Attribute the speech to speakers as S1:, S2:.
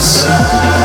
S1: side.